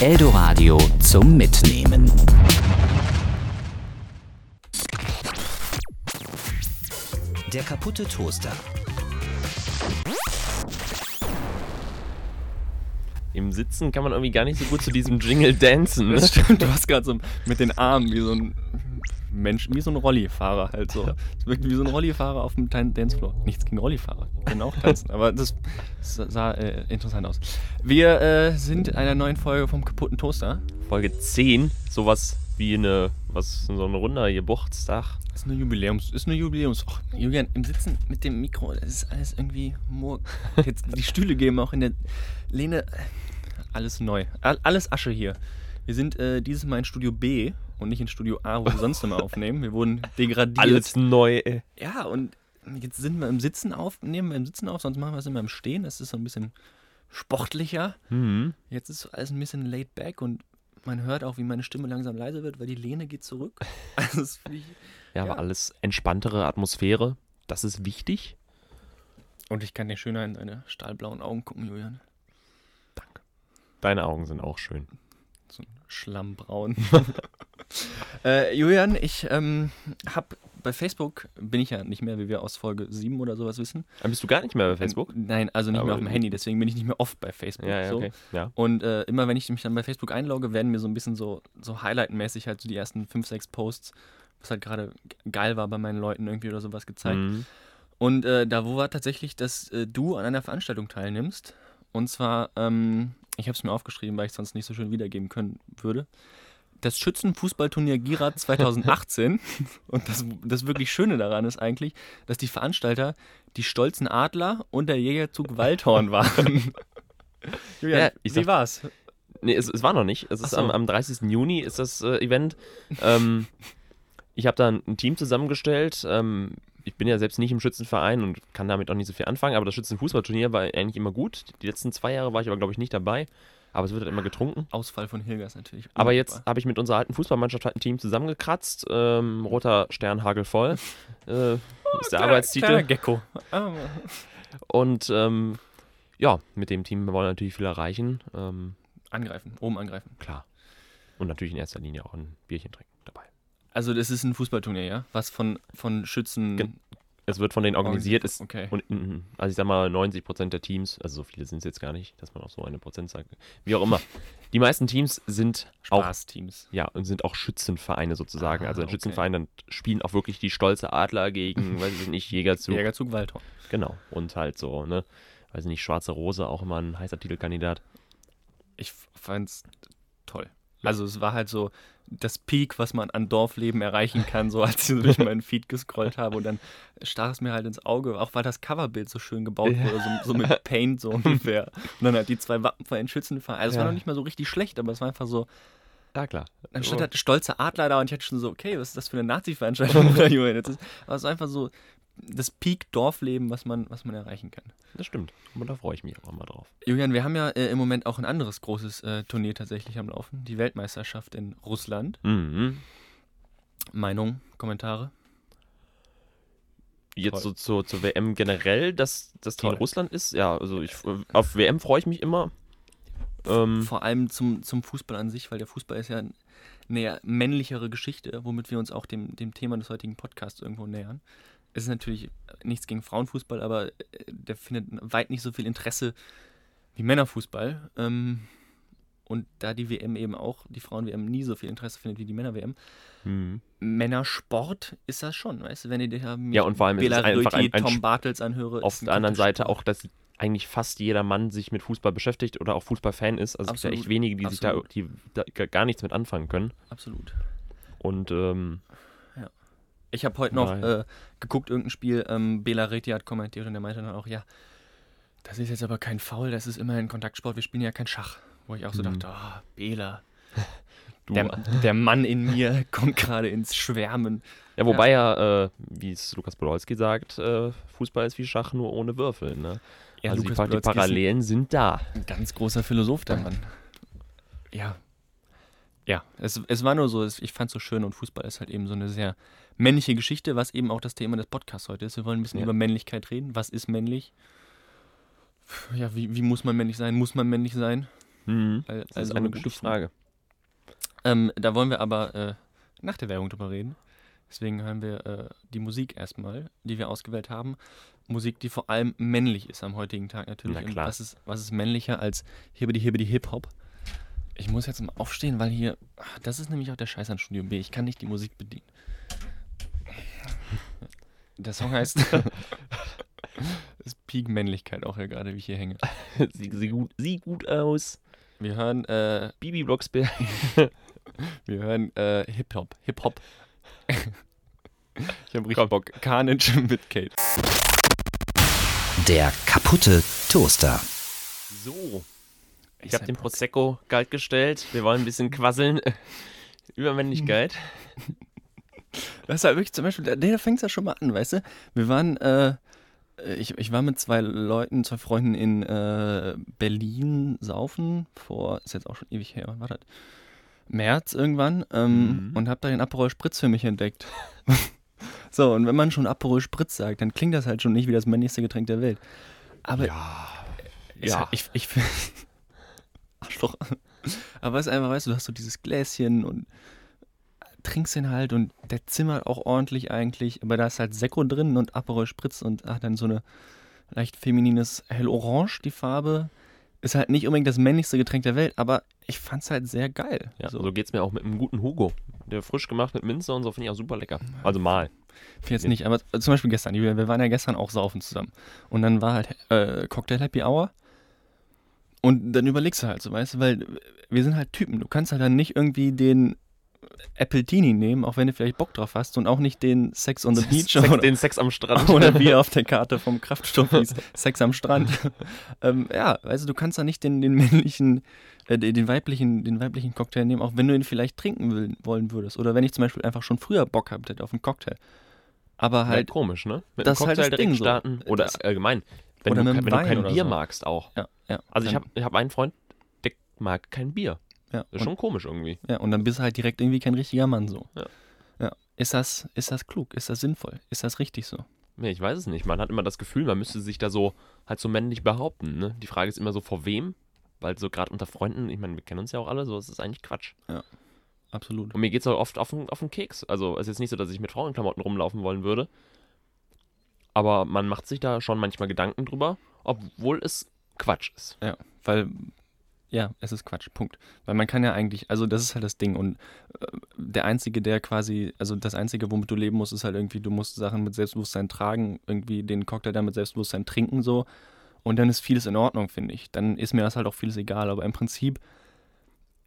Eldoradio zum Mitnehmen. Der kaputte Toaster. Im Sitzen kann man irgendwie gar nicht so gut zu diesem Jingle dancen. Ne? Das stimmt, du hast gerade so mit den Armen wie so ein Mensch, wie so ein Rollifahrer halt so. Es wirkt wie so ein Rollifahrer auf dem Dancefloor. Nichts gegen Rollifahrer, die können auch tanzen, aber das sah äh, interessant aus. Wir äh, sind in einer neuen Folge vom kaputten Toaster. Folge 10, sowas wie eine, was, so ein runder Geburtstag. Ist eine Jubiläums, ist eine Jubiläums. Och, Julian, im Sitzen mit dem Mikro, das ist alles irgendwie Jetzt die Stühle geben auch in der Lehne. Alles neu. All- Alles Asche hier. Wir sind äh, dieses Mal in Studio B und nicht in Studio A, wo wir sonst immer aufnehmen. Wir wurden degradiert. Alles neu. ey. Ja, und jetzt sind wir im Sitzen auf, nehmen wir im Sitzen auf, sonst machen wir es immer im Stehen. Das ist so ein bisschen sportlicher. Mhm. Jetzt ist alles ein bisschen laid back und man hört auch, wie meine Stimme langsam leiser wird, weil die Lehne geht zurück. Also ich. Ja, Ja. aber alles entspanntere Atmosphäre. Das ist wichtig. Und ich kann dir schöner in deine stahlblauen Augen gucken, Julian. Deine Augen sind auch schön. So ein Schlammbraun. äh, Julian, ich ähm, habe bei Facebook, bin ich ja nicht mehr, wie wir aus Folge 7 oder sowas wissen. Dann bist du gar nicht mehr bei Facebook? Ähm, nein, also nicht Aber mehr auf dem. Handy, deswegen bin ich nicht mehr oft bei Facebook. Ja, ja, so. okay. Ja. Und äh, immer wenn ich mich dann bei Facebook einlogge, werden mir so ein bisschen so, so Highlight-mäßig halt so die ersten 5, 6 Posts, was halt gerade geil war bei meinen Leuten irgendwie oder sowas gezeigt. Mhm. Und äh, da wo war tatsächlich, dass äh, du an einer Veranstaltung teilnimmst. Und zwar, ähm, ich habe es mir aufgeschrieben, weil ich es sonst nicht so schön wiedergeben können würde. Das Schützenfußballturnier Gira 2018. und das, das wirklich Schöne daran ist eigentlich, dass die Veranstalter die stolzen Adler und der Jägerzug Waldhorn waren. Julian, Ja, ich wie sag- war's? Nee, es, es war noch nicht. Es ist so. am, am 30. Juni ist das äh, Event. Ähm, ich habe da ein, ein Team zusammengestellt. Ähm, ich bin ja selbst nicht im Schützenverein und kann damit auch nicht so viel anfangen, aber das Schützenfußballturnier war eigentlich immer gut. Die letzten zwei Jahre war ich aber, glaube ich, nicht dabei. Aber es wird halt immer getrunken. Ausfall von Hilgers natürlich. Aber jetzt Undankbar. habe ich mit unserer alten Fußballmannschaft halt ein Team zusammengekratzt. Ähm, roter Stern hagelvoll. Äh, ist der Arbeitstitel. Kleiner Gecko. Ah, Und ähm, ja, mit dem Team wollen wir natürlich viel erreichen. Ähm, angreifen, oben angreifen. klar. Und natürlich in erster Linie auch ein Bierchen trinken dabei. Also das ist ein Fußballturnier, ja? Was von, von Schützen... Gen- Es wird von denen organisiert. Ist, Okay. und mm, also ich sag mal, 90 Prozent der Teams, also so viele sind es jetzt gar nicht, dass man auch so eine Prozent sagt. Wie auch immer. Die meisten Teams sind auch Spaßteams. ja, und sind auch Schützenvereine sozusagen. Ah, also ein okay. Schützenverein, dann spielen auch wirklich die stolze Adler gegen, weiß ich nicht, Jägerzug. Jägerzug Waldhorn. Genau. Und halt so, ne? Weiß ich nicht, Schwarze Rose, auch immer ein heißer Titelkandidat. Ich fand's toll. Also es war halt so das Peak, was man an Dorfleben erreichen kann, so als ich durch meinen Feed gescrollt habe und dann stach es mir halt ins Auge, auch weil das Coverbild so schön gebaut Ja. wurde, so, so mit Paint so ungefähr. Und dann halt die zwei Wappen von den Schützenvereinen. Also es war Ja. noch nicht mal so richtig schlecht, aber es war einfach so, Ja, klar. Dann stand halt stolze Adler da und ich hatte schon so, okay, was ist das für eine Nazi-Veranstaltung Julian? Aber es ist einfach so das Peak-Dorfleben, was man, was man erreichen kann. Das stimmt. Und da freue ich mich auch immer drauf. Julian, wir haben ja äh, im Moment auch ein anderes großes äh, Turnier tatsächlich am Laufen, die Weltmeisterschaft in Russland. Mhm. Meinung, Kommentare? Jetzt so Toll. zur, zur WM generell, dass das Team Toll. Russland ist. Ja, also ich, auf WM freue ich mich immer. Ähm, Vor allem zum, zum Fußball an sich, weil der Fußball ist ja eine männlichere Geschichte, womit wir uns auch dem, dem Thema des heutigen Podcasts irgendwo nähern. Es ist natürlich nichts gegen Frauenfußball, aber äh, der findet weit nicht so viel Interesse wie Männerfußball. Ähm, und da die WM eben auch, die Frauen-WM nie so viel Interesse findet wie die Männer-WM, mhm. Männersport ist das schon, weißt du, wenn ihr dir Ja, und vor allem Bela einfach ein- Röti, ein Tom Bartels anhöre. auf der anderen Seite auch, dass eigentlich fast jeder Mann sich mit Fußball beschäftigt oder auch Fußballfan ist. Also es gibt ja echt Absolut. wenige, die sich da, Absolut. die da gar- gar nichts mit anfangen können. Absolut. Und ähm, Ich habe heute noch äh, geguckt, irgendein Spiel, ähm, Bela Reti hat kommentiert und der meinte dann auch, ja, das ist jetzt aber kein Foul, das ist immerhin Kontaktsport, wir spielen ja kein Schach. Wo ich auch so Mhm. dachte, ah, Bela, der, der Mann in mir kommt gerade ins Schwärmen. ja, wobei ja, äh, wie es Lukas Podolski sagt, äh, Fußball ist wie Schach, nur ohne Würfel. Ne? Ja, also die, Lukas die ein- Parallelen sind da. Ein ganz großer Philosoph, der Mann. Ja. Ja, es, es war nur so, es, ich fand es so schön und Fußball ist halt eben so eine sehr männliche Geschichte, was eben auch das Thema des Podcasts heute ist. Wir wollen ein bisschen Ja. über Männlichkeit reden. Was ist männlich? Ja, wie, wie muss man männlich sein? Muss man männlich sein? Mhm. Weil- Das also ist eine gute. Frage. Ähm, da wollen wir aber äh, nach der Werbung drüber reden. Deswegen hören wir äh, die Musik erstmal, die wir ausgewählt haben. Musik, die vor allem männlich ist am heutigen Tag natürlich. Na Und klar. was ist, was ist männlicher als Hibbidi Hibbidi Hip Hop? Ich muss jetzt mal aufstehen, weil hier, ach, das ist nämlich auch der Scheiß an Studio B. Ich kann nicht die Musik bedienen. Der Song heißt das ist Peak Männlichkeit auch hier gerade, wie ich hier hänge. Sieht sie gut, sieh gut aus. Wir hören, äh, Bibi Blocksberg. wir hören äh, Hip Hop, Hip Hop. ich habe richtig Bock. Carnage mit Kate. Der kaputte Toaster. So. Ich habe den Bock. Prosecco kalt gestellt. Wir wollen ein bisschen quasseln. Übermännlichkeit. Das ist halt wirklich zum Beispiel, da, da fängt es ja schon mal an, weißt du? Wir waren, äh, ich, ich war mit zwei Leuten, zwei Freunden in äh, Berlin saufen, vor, ist jetzt auch schon ewig her, wann war das? März irgendwann, ähm, Mhm. und hab da den Aperol Spritz für mich entdeckt. so, und wenn man schon Aperol Spritz sagt, dann klingt das halt schon nicht wie das männlichste Getränk der Welt. Aber Ja. ist halt, ich, ich finde. Arschloch. Aber es ist einfach, weißt du, du hast so dieses Gläschen und trinkst den halt und der zimmert auch ordentlich eigentlich, aber da ist halt Sekko drin und Aperol Spritz und hat dann so eine leicht feminines Hellorange, die Farbe. Ist halt nicht unbedingt das männlichste Getränk der Welt, aber ich fand's halt sehr geil. Ja, so. so, geht's mir auch mit einem guten Hugo. Der frisch gemacht mit Minze und so finde ich auch super lecker. Also mal. Ich jetzt nicht, aber zum Beispiel gestern, wir, wir waren ja gestern auch saufen zusammen. Und dann war halt äh, Cocktail Happy Hour. Und dann überlegst du halt so, weißt du, weil wir sind halt Typen. Du kannst halt dann nicht irgendwie den Appletini nehmen, auch wenn du vielleicht Bock drauf hast und auch nicht den Sex on the Beach Sex, oder, den Sex am Strand. oder wie auf der Karte vom Kraftstoff hieß, Sex am Strand. ähm, ja, weißt du, kannst da nicht den, den männlichen, äh, den weiblichen, den weiblichen Cocktail nehmen, auch wenn du ihn vielleicht trinken will, wollen würdest. Oder wenn ich zum Beispiel einfach schon früher Bock gehabt hätte auf einen Cocktail. Aber halt halt, komisch, ne? Mit das einem halt Cocktail das Ding direkt so. starten. Oder Das- allgemein. Wenn, oder du, wenn du kein Bier so. magst auch. ja, ja. Also ich habe ich hab einen Freund, der mag kein Bier. Ja, Das ist schon komisch irgendwie. ja, und dann bist du halt direkt irgendwie kein richtiger Mann so. Ja. ja. Ist das, ist das klug? Ist das sinnvoll? Ist das richtig so? Nee, ich weiß es nicht. Man hat immer das Gefühl, man müsste sich da so halt so männlich behaupten. Ne? Die Frage ist immer so, vor wem? Weil so gerade unter Freunden, ich meine, wir kennen uns ja auch alle, so ist es eigentlich Quatsch. Absolut. Und mir geht es auch oft auf den, auf den Keks. Also es ist jetzt nicht so, dass ich mit Frauenklamotten rumlaufen wollen würde. Aber man macht sich da schon manchmal Gedanken drüber, obwohl es Quatsch ist. Ja, weil, ja, es ist Quatsch, Punkt. Weil man kann ja eigentlich, also das ist halt das Ding und äh, der Einzige, der quasi, also das Einzige, womit du leben musst, ist halt irgendwie, du musst Sachen mit Selbstbewusstsein tragen, irgendwie den Cocktail dann mit Selbstbewusstsein trinken so und dann ist vieles in Ordnung, finde ich. Dann ist mir das halt auch vieles egal, aber im Prinzip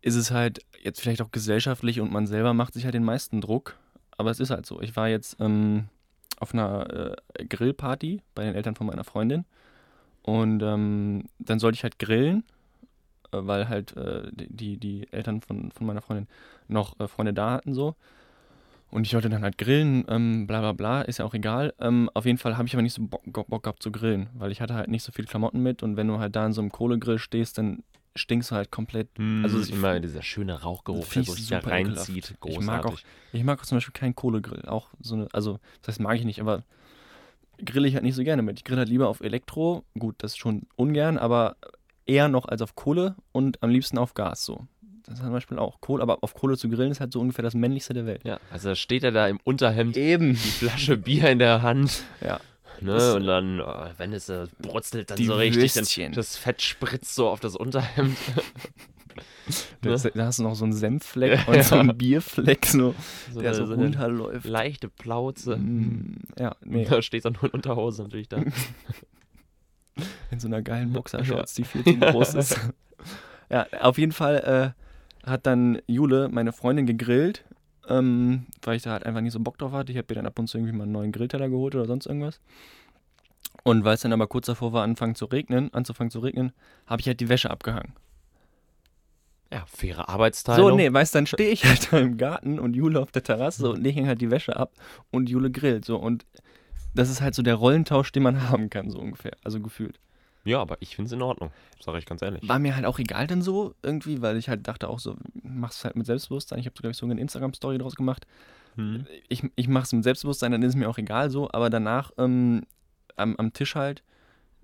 ist es halt jetzt vielleicht auch gesellschaftlich und man selber macht sich halt den meisten Druck, aber es ist halt so. Ich war jetzt ähm, auf einer äh, Grillparty bei den Eltern von meiner Freundin und ähm, dann sollte ich halt grillen, weil halt äh, die, die Eltern von, von meiner Freundin noch äh, Freunde da hatten so. Und ich wollte dann halt grillen, ähm, bla bla bla, ist ja auch egal. Ähm, auf jeden Fall habe ich aber nicht so Bock, Bock gehabt zu grillen, weil ich hatte halt nicht so viele Klamotten mit und wenn du halt da in so einem Kohlegrill stehst, dann stinkst du halt komplett. Also ich- immer dieser schöne Rauchgeruch, der Find so ich richtig da reinzieht. Ich mag auch, ich mag auch zum Beispiel keinen Kohlegrill. Auch so eine, also das heißt mag ich nicht, aber grille ich halt nicht so gerne mit. Ich grill halt lieber auf Elektro, gut, das schon ungern, aber eher noch als auf Kohle und am liebsten auf Gas so. Das ist zum Beispiel auch Kohle, aber auf Kohle zu grillen ist halt so ungefähr das männlichste der Welt. ja, also da steht er da im Unterhemd, Eben. die Flasche Bier in der Hand. Ja. Ne, und dann, oh, wenn es äh, brutzelt, dann so richtig, dann das Fett spritzt so auf das Unterhemd. Da, Ne? da hast du noch so einen Senffleck Ja. und so einen Bierfleck, so, So der eine- so so runterläuft. leichte Plauze. Mm, ja, nee, da steht dann nur in Unterhose natürlich da. in so einer geilen Boxershorts, die viel zu groß ist. ja, auf jeden Fall äh, hat dann Jule, meine Freundin, gegrillt, ähm, weil ich da halt einfach nicht so Bock drauf hatte. Ich habe mir dann ab und zu irgendwie mal einen neuen Grillteller geholt oder sonst irgendwas. Und weil es dann aber kurz davor war, anfangen zu regnen, anzufangen zu regnen, habe ich halt die Wäsche abgehangen. Ja, faire Arbeitsteilung. So, nee, weißt dann stehe ich halt da im Garten und Jule auf der Terrasse und lege halt die Wäsche ab und Jule grillt. So, und das ist halt so der Rollentausch, den man haben kann, so ungefähr. Also gefühlt. Ja, aber ich finde es in Ordnung, sage ich ganz ehrlich. War mir halt auch egal dann so irgendwie, weil ich halt dachte auch so, mach's halt mit Selbstbewusstsein. Ich habe, glaube ich, sogar eine Instagram-Story draus gemacht. Hm. Ich, ich mach's mit Selbstbewusstsein, dann ist es mir auch egal so, aber danach ähm, am, am Tisch halt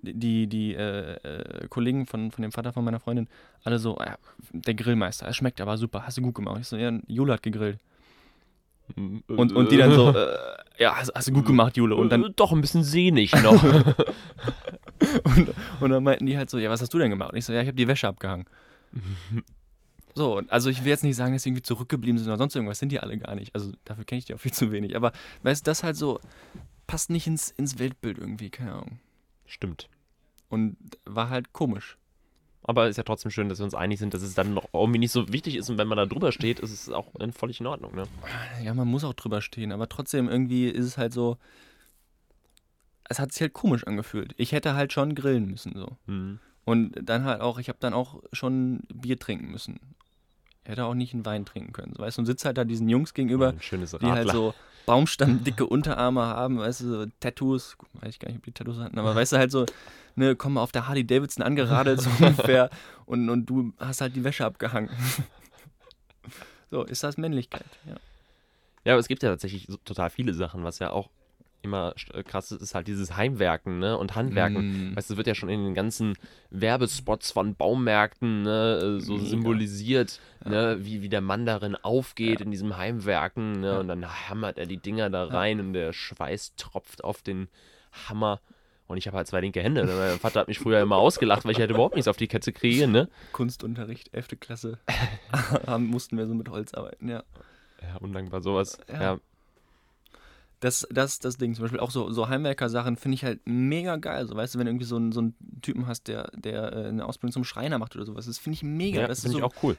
die, die äh, äh, Kollegen von, von dem Vater von meiner Freundin alle so, ja, der Grillmeister, er schmeckt aber super, hast du gut gemacht. Ich so, ja, Jule hat gegrillt. Und, und die dann so, äh, ja, hast, hast du gut gemacht, Jule. Und dann, doch ein bisschen sehnig noch. und, und dann meinten die halt so, ja, was hast du denn gemacht? Und ich so, ja, ich habe die Wäsche abgehangen. So, also ich will jetzt nicht sagen, dass sie irgendwie zurückgeblieben sind oder sonst irgendwas, sind die alle gar nicht. Also dafür kenne ich die auch viel zu wenig. Aber weißt du, das halt so, passt nicht ins, ins Weltbild irgendwie, keine Ahnung. Stimmt. Und war halt komisch. Aber ist ja trotzdem schön, dass wir uns einig sind, dass es dann noch irgendwie nicht so wichtig ist und wenn man da drüber steht, ist es auch in- völlig in Ordnung. Ne? Ja, man muss auch drüber stehen, aber trotzdem irgendwie ist es halt so, es hat sich halt komisch angefühlt. Ich hätte halt schon grillen müssen so. Hm. Und dann halt auch, ich habe dann auch schon Bier trinken müssen. Ich hätte auch nicht einen Wein trinken können. So, weißt du, und sitzt halt da diesen Jungs gegenüber, Ein schönes die halt so baumstammdicke Unterarme haben, weißt du, so Tattoos, weiß ich gar nicht, ob die Tattoos hatten, aber weißt du halt so, ne, kommen auf der Harley Davidson angeradelt so ungefähr und, und du hast halt die Wäsche abgehangen. so, ist das Männlichkeit, ja. Ja, aber es gibt ja tatsächlich so total viele Sachen, was ja auch immer äh, krass ist, ist halt dieses Heimwerken ne? und Handwerken. Mm. Weißt du, es wird ja schon in den ganzen Werbespots von Baumärkten ne, äh, so Mega. symbolisiert, ne, wie, wie der Mann darin aufgeht Ja. in diesem Heimwerken. Ne, Ja. Und dann hammert er die Dinger da rein und der Schweiß tropft auf den Hammer. Und ich habe halt zwei linke Hände. Ne? Mein Vater hat mich früher immer ausgelacht, weil ich halt überhaupt nichts auf die Kette kriege. Ne? Kunstunterricht, 11. Klasse, mussten wir so mit Holz arbeiten, ja. Ja, undankbar sowas. Ja. Ja. Das, das, das Ding, zum Beispiel auch so, so Heimwerker-Sachen finde ich halt mega geil. So, weißt du, wenn du irgendwie so einen, so einen Typen hast, der, der äh, eine Ausbildung zum Schreiner macht oder sowas, das finde ich mega. Ja, das ist finde so ich auch cool.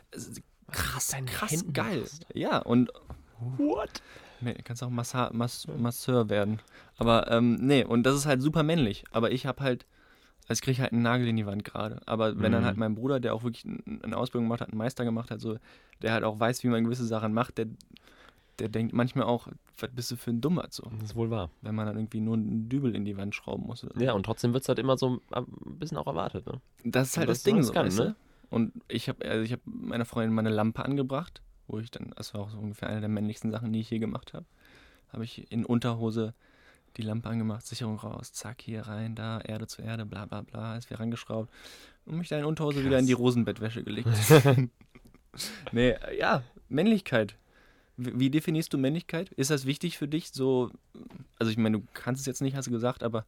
krass, krass Händen geil. machst. Ja, und What? nee, du kannst auch Massa, Mass, Masseur werden. Aber ähm, nee, und das ist halt super männlich. Aber ich habe halt, also ich kriege halt einen Nagel in die Wand gerade. Aber wenn dann Mhm. halt mein Bruder, der auch wirklich n- eine Ausbildung gemacht hat, einen Meister gemacht hat, so, der halt auch weiß, wie man gewisse Sachen macht, der, der denkt manchmal auch, was bist du für ein Dummer so, Das ist wohl wahr. wenn man dann irgendwie nur einen Dübel in die Wand schrauben muss. Ja, und trotzdem wird es halt immer so ein bisschen auch erwartet. Ne? Das ist halt Was das Ding so, kann, weißt ne? Und ich habe also ich habe meiner Freundin meine Lampe angebracht, wo ich dann, das war auch so ungefähr eine der männlichsten Sachen, die ich je gemacht habe. Habe ich in Unterhose die Lampe angemacht, Sicherung raus, zack, hier rein, da, Erde zu Erde, bla bla bla, ist wieder rangeschraubt und mich da in Unterhose wieder in die Rosenbettwäsche gelegt. nee, ja, Männlichkeit. Wie, definierst du Männlichkeit? Ist das wichtig für dich? So, also ich meine, du kannst es jetzt nicht, hast du gesagt, aber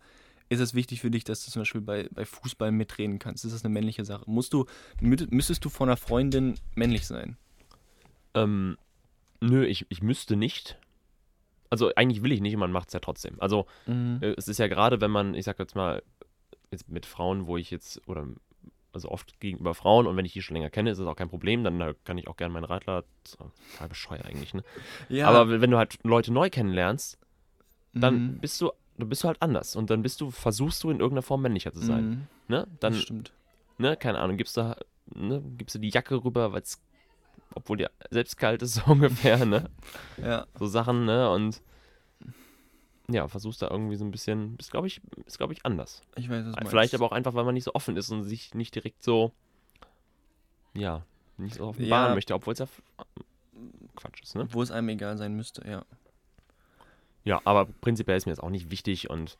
ist es wichtig für dich, dass du zum Beispiel bei, bei Fußball mitreden kannst? Ist das eine männliche Sache? Musst du, mü- müsstest du von einer Freundin männlich sein? Ähm, nö, ich, ich müsste nicht. Also eigentlich will ich nicht, man macht es ja trotzdem. Also äh, es ist ja gerade, wenn man, ich sag jetzt mal, jetzt mit Frauen, wo ich jetzt, oder also oft gegenüber Frauen und wenn ich die schon länger kenne, ist das auch kein Problem, dann äh, kann ich auch gerne meinen Radler, total bescheuert eigentlich, ne? Ja, Aber wenn du halt Leute neu kennenlernst, dann Mhm. bist du, dann bist du halt anders und dann bist du, versuchst du in irgendeiner Form männlicher zu sein, Mhm, ne? Dann, das stimmt. ne, keine Ahnung, gibst du, ne, gibst du die Jacke rüber, weil es, obwohl dir selbst kalt ist, so ungefähr, ne? Ja, so Sachen, ne? Und ja, versuchst da irgendwie so ein bisschen, ist glaube ich, ist glaube ich anders. ich weiß, was du Vielleicht aber auch einfach, weil man nicht so offen ist und sich nicht direkt so, ja, nicht so offenbaren Ja. möchte, obwohl es ja Quatsch ist, ne? Wo es einem egal sein müsste, ja. Ja, aber prinzipiell ist mir das auch nicht wichtig und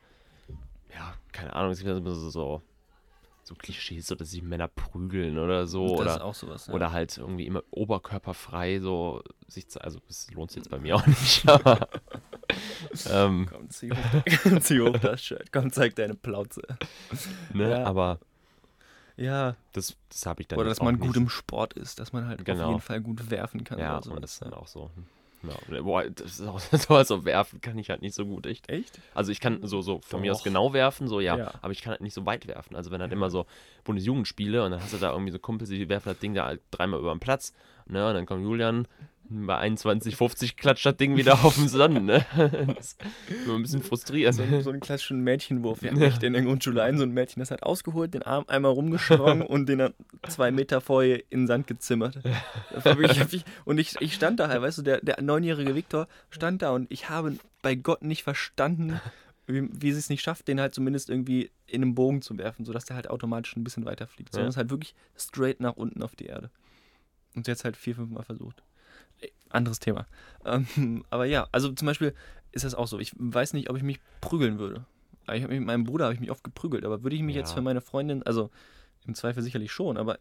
ja, keine Ahnung, es gibt immer so, so, so Klischees, so dass sich Männer prügeln oder so das oder ist auch sowas. Ja. Oder halt irgendwie immer oberkörperfrei so sich also es lohnt sich jetzt bei mir auch nicht, aber ähm, Komm, zieh hoch, zieh hoch das Shirt. Komm, zeig deine Plauze. ne, Ja. aber Ja, das, das habe ich dann oder dass man auch gut nicht. im Sport ist, dass man halt auf Genau. jeden Fall gut werfen kann. ja, und das ist dann auch so. Ja, boah, das ist auch so, so werfen kann ich halt nicht so gut, echt. Echt? Also ich kann so, so von mir aus Doch. genau werfen, so ja, Ja. aber ich kann halt nicht so weit werfen. Also wenn halt immer so Bundesjugendspiele und dann hast du da irgendwie so Kumpels, die werfen das Ding da halt dreimal über den Platz, ne, und dann kommt Julian, bei 21,50 klatscht das Ding wieder auf den Sonnen, ne. Das ist immer ein bisschen frustrierend. So, so einen klassischen Mädchenwurf. Wir hatten echt in der Grundschule ein, so ein Mädchen, das hat ausgeholt, den Arm einmal rumgeschwungen und den dann zwei Meter vorher in den Sand gezimmert. Wirklich. Und ich, ich stand da halt, weißt du, der, der neunjährige Viktor stand da und ich habe bei Gott nicht verstanden, wie, wie sie es nicht schafft, den halt zumindest irgendwie in einen Bogen zu werfen, sodass der halt automatisch ein bisschen weiter fliegt. Sondern Ja. es halt wirklich straight nach unten auf die Erde. Und sie hat es halt vier, fünf Mal versucht. Anderes Thema. Ähm, aber ja, also zum Beispiel ist das auch so. Ich weiß nicht, ob ich mich prügeln würde. Ich mich mit meinem Bruder habe ich mich oft geprügelt, aber würde ich mich jetzt Ja. für meine Freundin, also im Zweifel sicherlich schon, aber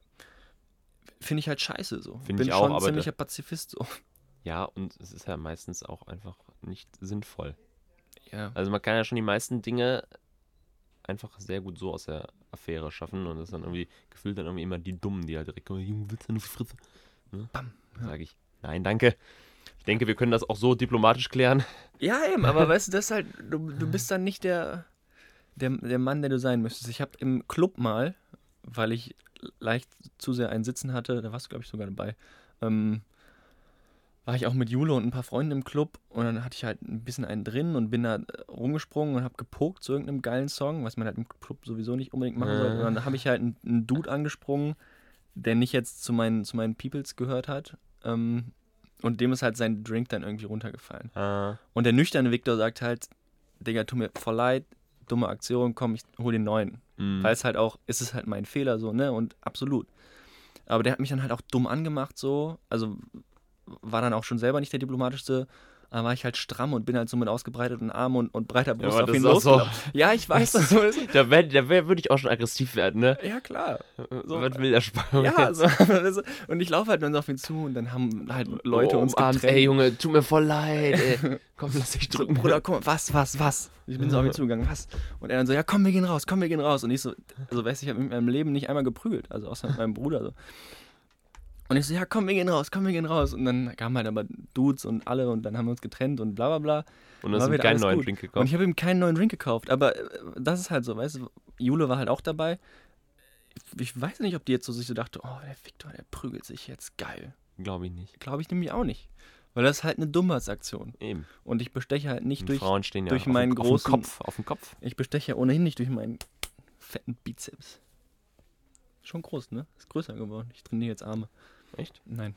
finde ich halt scheiße so. Find Bin ich auch, schon aber ziemlicher Pazifist so. Ja, und es ist ja meistens auch einfach nicht sinnvoll. Ja. Also man kann ja schon die meisten Dinge einfach sehr gut so aus der Affäre schaffen und das ist dann irgendwie gefühlt dann irgendwie immer die Dummen, die halt direkt kommen, Junge, willst du eine Fritze? Ne? Bam. Dann sage ich, nein, danke. Ich denke, wir können das auch so diplomatisch klären. Ja, eben, aber weißt du, das ist halt, du, du bist dann nicht der, der, der Mann, der du sein müsstest. Ich habe im Club mal, weil ich leicht zu sehr einen Sitzen hatte, da warst du, glaube ich, sogar dabei, ähm, war ich auch mit Jule und ein paar Freunden im Club und dann hatte ich halt ein bisschen einen drin und bin da rumgesprungen und habe gepokt zu irgendeinem geilen Song, was man halt im Club sowieso nicht unbedingt machen soll. Äh. Und dann habe ich halt einen, einen Dude angesprungen, der nicht jetzt zu meinen, zu meinen Peoples gehört hat. Ähm, und dem ist halt sein Drink dann irgendwie runtergefallen. Äh, Und der nüchterne Victor sagt halt, Digga, tut mir voll leid, dumme Aktion, komm, ich hol den neuen. mh. Weil es halt auch, ist es halt mein Fehler so, ne? Und absolut. Aber der hat mich dann halt auch dumm angemacht so, also war dann auch schon selber nicht der diplomatischste, aber war ich halt stramm und bin halt so mit ausgebreiteten Armen und, und breiter Brust aber auf ihn so-. Ja, ich weiß, dass so ist. Da, wär, da wär, würde ich auch schon aggressiv werden, ne? Ja, klar. So, was will der Spannung Ja, so, und ich laufe halt dann so auf ihn zu und dann haben halt Leute oh, uns umarmt, getrennt. Ey, Junge, tut mir voll leid, ey. Komm, lass dich drücken. Bruder, komm, was, was, was? Ich bin so auf ihn zugegangen, was? Und er dann so, ja, komm, wir gehen raus, komm, wir gehen raus. Und ich so, also weißt du, ich habe in meinem Leben nicht einmal geprügelt, also außer mit meinem Bruder so. Und ich so, ja, komm, wir gehen raus, komm, wir gehen raus. Und dann kamen halt aber Dudes und alle und dann haben wir uns getrennt und bla bla bla. Und dann hast du keinen neuen gut. Drink Und gekauft. ich habe ihm keinen neuen Drink gekauft. Aber äh, das ist halt so, weißt du, Jule war halt auch dabei. Ich weiß nicht, ob die jetzt so sich so dachte, oh, der Victor, der prügelt sich jetzt, geil. Glaube ich nicht. Glaube ich nämlich auch nicht. Weil das ist halt eine Dummheitsaktion. Eben. Und ich besteche halt nicht Und durch Frauen stehen ja durch auf, meinen auf großen- Kopf. Auf dem Kopf. Ich besteche ja ohnehin nicht durch meinen fetten Bizeps. Schon groß, ne? Ist größer geworden. Ich trainiere jetzt Arme. Echt? Nein.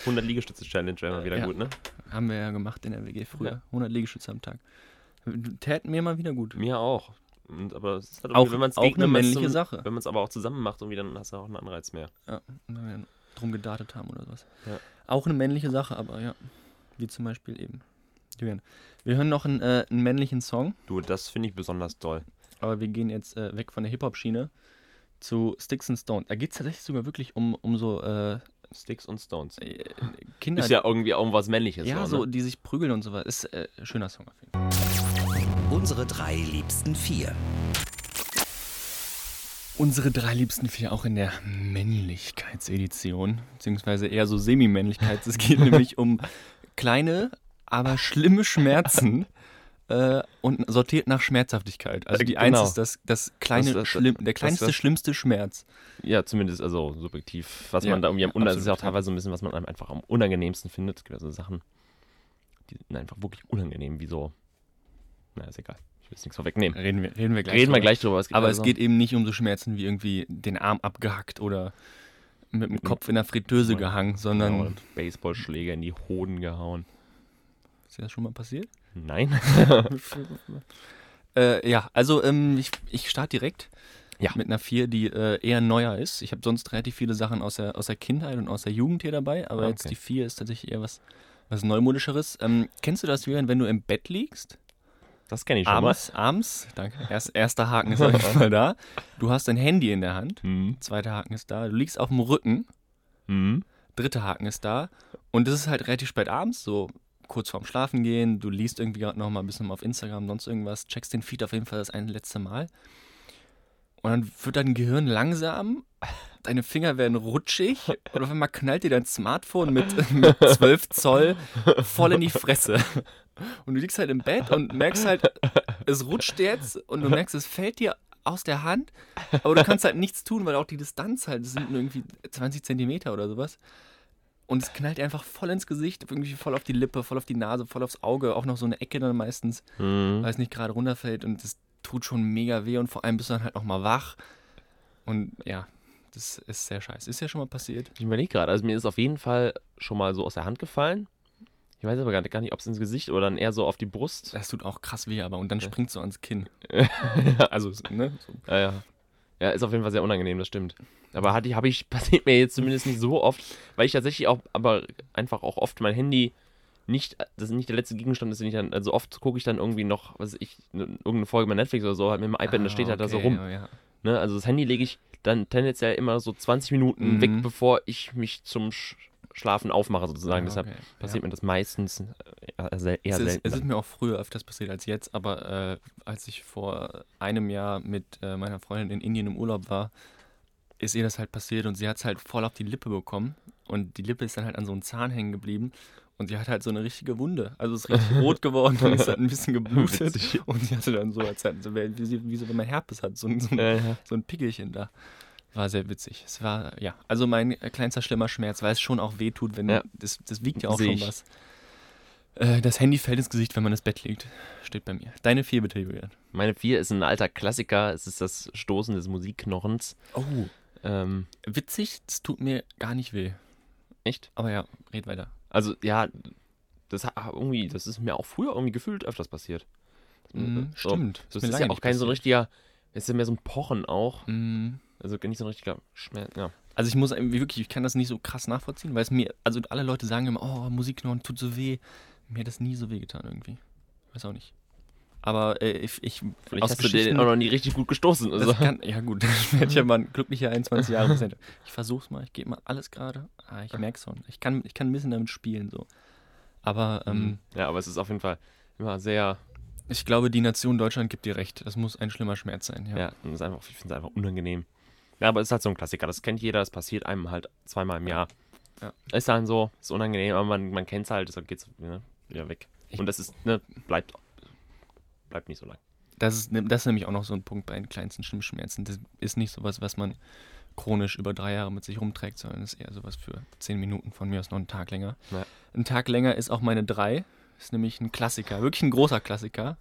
100 Liegestütze-Challenge wäre mal wieder Ja. gut, ne? Haben wir ja gemacht in der WG früher. Ja. 100 Liegestütze am Tag. Täten mir mal wieder gut. Mir auch. Und, aber es ist halt Auch- wenn man es auch eine männliche zum- Sache. Wenn man es aber auch zusammen macht, irgendwie, dann hast du auch einen Anreiz mehr. Ja, wenn wir drum gedartet haben oder was. Ja. Auch eine männliche Sache, aber ja. Wie zum Beispiel eben. Julian. Wir hören noch einen, äh, einen männlichen Song, Du, das finde ich besonders toll. aber wir gehen jetzt äh, weg von der Hip-Hop-Schiene zu Sticks and Stones. Da geht es tatsächlich sogar wirklich um, um so äh, Sticks und Stones. äh, Kinder, Ist ja irgendwie auch was Männliches. Ja, so, so, ne? die sich prügeln und so was. Ist äh, ein schöner Song auf jeden Fall. Unsere drei liebsten vier. Unsere drei liebsten vier auch in der Männlichkeitsedition, beziehungsweise eher so Semi-Männlichkeit. Es geht nämlich um kleine, aber schlimme Schmerzen äh, und sortiert nach Schmerzhaftigkeit. Also Äh, die genau. Eins ist das, das kleine, Das- das- schlimm, der kleinste, schlimmste Schmerz. Ja, zumindest also subjektiv, was Ja, man da irgendwie am un- Das ist ja auch teilweise ein bisschen, was man einem einfach am unangenehmsten findet. Es gibt also Sachen, die sind einfach wirklich unangenehm, wie so. Na, ist egal. Ich will jetzt nichts vorwegnehmen. Reden wir, reden wir gleich Reden wir drüber. gleich drüber. Es Aber also, es geht eben nicht um so Schmerzen wie irgendwie den Arm abgehackt oder mit dem Kopf in der Fritteuse gehangen, sondern. genau, Baseballschläger in die Hoden gehauen. Ist dir das schon mal passiert? Nein. Äh, ja, also ähm, ich, ich starte direkt Ja. mit einer 4, die äh, eher neuer ist. Ich habe sonst relativ viele Sachen aus der, aus der Kindheit und aus der Jugend hier dabei, aber Ah, jetzt okay. die 4 ist tatsächlich eher was, was Neumodischeres. Ähm, kennst du das, Julian, wenn du im Bett liegst? Das kenne ich schon Abends, abends, danke. Erst, erster Haken ist auf jeden Fall da. Du hast dein Handy in der Hand. mal. Hm. Zweiter Haken ist da. Du liegst auf dem Rücken. Hm. Dritter Haken ist da. Und das ist halt relativ spät abends, so kurz vorm Schlafen gehen. Du liest irgendwie gerade noch mal ein bisschen auf Instagram, sonst irgendwas. Checkst den Feed auf jeden Fall das eine letzte Mal. Und dann wird dein Gehirn langsam, deine Finger werden rutschig und auf einmal knallt dir dein Smartphone mit, mit 12 Zoll voll in die Fresse. Und du liegst halt im Bett und merkst halt, es rutscht jetzt und du merkst, es fällt dir aus der Hand, aber du kannst halt nichts tun, weil auch die Distanz halt, das sind irgendwie 20 Zentimeter oder sowas. Und es knallt einfach voll ins Gesicht, irgendwie voll auf die Lippe, voll auf die Nase, voll aufs Auge, auch noch so eine Ecke dann meistens, Hm. weil es nicht gerade runterfällt und das tut schon mega weh und vor allem bist du dann halt nochmal wach. Und ja, das ist sehr scheiße. Ist ja schon mal passiert. Ich überlege gerade, also mir ist auf jeden Fall schon mal so aus der Hand gefallen. Ich weiß aber gar nicht, gar nicht ob es ins Gesicht oder dann eher so auf die Brust. Das tut auch krass weh, aber und dann springt so ans Kinn. ja, Also, ne? So. ja, ja. Ja, ist auf jeden Fall sehr unangenehm, das stimmt. Aber hatte ich, habe ich, passiert mir jetzt zumindest nicht so oft, weil ich tatsächlich auch, aber einfach auch oft mein Handy nicht, das ist nicht der letzte Gegenstand ist, den ich dann, also oft gucke ich dann irgendwie noch, was weiß ich, ne- irgendeine Folge bei Netflix oder so, halt mit dem iPad, und das steht halt da so Ah, okay, rum. oh ja. Ne? Also das Handy lege ich dann tendenziell immer so 20 Minuten Mhm. weg, bevor ich mich zum Sch Schlafen aufmache sozusagen. Ah, Deshalb okay, passiert ja. mir das meistens äh, eher, sel- eher Es ist, selten. es ist mir auch früher öfters passiert als jetzt, aber äh, als ich vor einem Jahr mit äh, meiner Freundin in Indien im Urlaub war, ist ihr das halt passiert und sie hat es halt voll auf die Lippe bekommen und die Lippe ist dann halt an so einem Zahn hängen geblieben und sie hat halt so eine richtige Wunde. Also ist richtig rot geworden und ist halt ein bisschen geblutet Witzig. und sie hatte dann so, als hätten sie, wie, so wenn man Herpes hat, so, so, ein, so ein Pickelchen da. War sehr witzig. Es war, ja, also mein äh, kleinster schlimmer Schmerz, weil es schon auch weh tut, wenn, Ja. das, das wiegt ja auch Seh schon ich. was. Äh, das Handy fällt ins Gesicht, wenn man ins Bett liegt. Steht bei mir. Deine vier bitte, Julian. Meine 4 ist ein alter Klassiker. Es ist das Stoßen des Musikknochens. Oh. Ähm, Witzig, das tut mir gar nicht weh. echt? Aber ja, red weiter. Also ja, das irgendwie, das ist mir auch früher irgendwie gefühlt öfters passiert. Mhm, So, stimmt. Das ist lange ja auch kein so ein passiert. richtiger, es ist ja mehr so ein Pochen auch. Mhm. Also nicht so ein richtiger Schmerz. Ja. Also ich muss wirklich, ich kann das nicht so krass nachvollziehen, weil es mir, also alle Leute sagen immer, oh, Musikknochen tut so weh. Mir hat das nie so weh getan irgendwie. Weiß auch nicht. Aber äh, ich, ich Vielleicht hast du den auch noch nie richtig gut gestoßen. Also. Das kann, ja gut, dann werde ich ja mal ein glücklicher 21 Jahre Präsident. Ich versuch's mal, ich gebe mal alles gerade. Ah, ich merke schon. Ich kann, ich kann ein bisschen damit spielen so. Aber ähm, ja, aber es ist auf jeden Fall immer sehr, ich glaube, die Nation Deutschland gibt dir recht. Das muss ein schlimmer Schmerz sein. Ja. ja, und es ist einfach, ich finde es einfach unangenehm. Ja, aber es ist halt so ein Klassiker, das kennt jeder, das passiert einem halt zweimal im Jahr. Ja. Ist dann so, ist unangenehm, aber man, man kennt es halt, deshalb geht es ne, wieder weg. Ich- und das ist, ne, bleibt, bleibt nicht so lang. Das, ist, das ist nämlich auch noch so ein Punkt bei den kleinsten Stimmschmerzen. Das ist nicht sowas, was man chronisch über drei Jahre mit sich rumträgt, sondern ist eher sowas für zehn Minuten, von mir aus noch einen Tag länger. Ja. Ein Tag länger ist auch meine drei. Ist nämlich ein Klassiker, wirklich ein großer Klassiker,